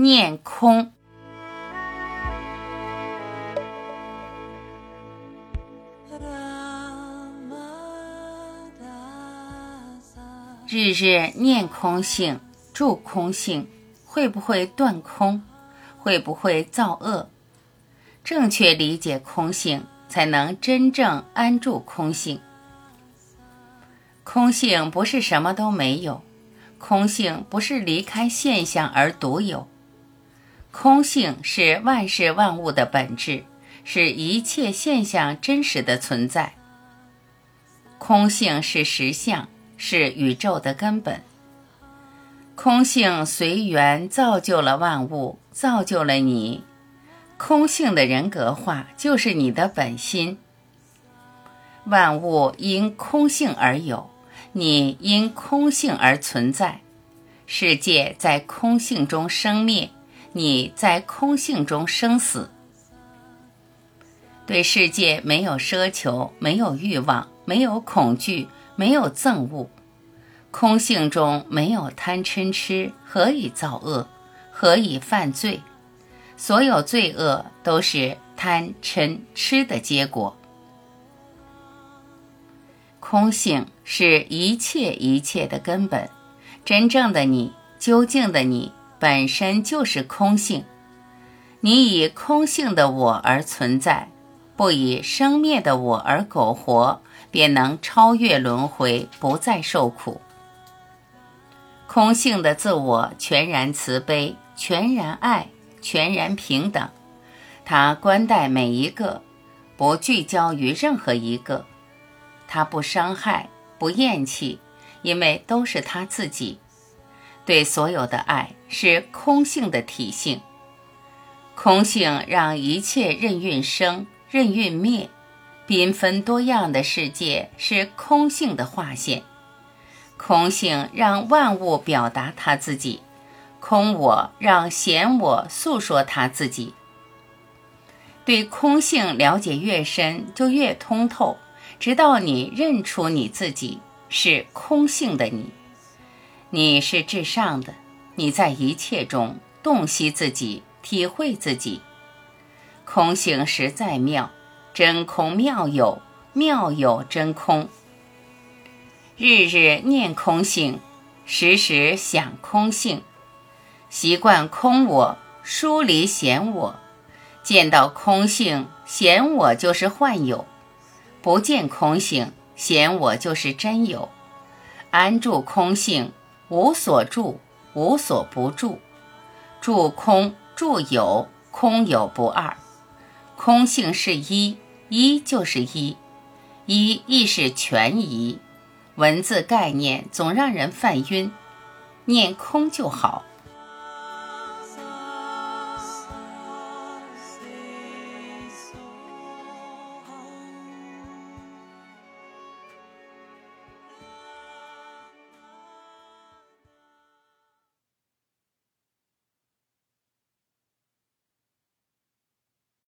念空。日日念空性，住空性，会不会断空？会不会造恶？正确理解空性，才能真正安住空性。空性不是什么都没有，空性不是离开现象而独有，空性是万事万物的本质，是一切现象真实的存在。空性是实相。是宇宙的根本，空性随缘造就了万物，造就了你。空性的人格化就是你的本心。万物因空性而有，你因空性而存在。世界在空性中生灭，你在空性中生死。对世界没有奢求，没有欲望，没有恐惧。没有憎恶，空性中没有贪嗔痴，何以造恶？何以犯罪？所有罪恶都是贪嗔痴的结果。空性是一切一切的根本，真正的你，究竟的你，本身就是空性。你以空性的我而存在，不以生灭的我而苟活。便能超越轮回，不再受苦。空性的自我全然慈悲，全然爱，全然平等。他关待每一个，不聚焦于任何一个。他不伤害，不厌弃，因为都是他自己。对所有的爱是空性的体性。空性让一切任运生，任运灭。缤纷多样的世界是空性的化现，空性让万物表达他自己，空我让显我诉说他自己。对空性了解越深，就越通透，直到你认出你自己是空性的你，你是至上的，你在一切中洞悉自己，体会自己，空性实在妙。真空妙有，妙有真空。日日念空性，时时想空性，习惯空我，疏离显我。见到空性，显我就是幻有；不见空性，显我就是真有。安住空性，无所住，无所不住。住空，住有，空有不二。空性是一。一就是一，一亦是全一。文字概念总让人犯晕，念空就好。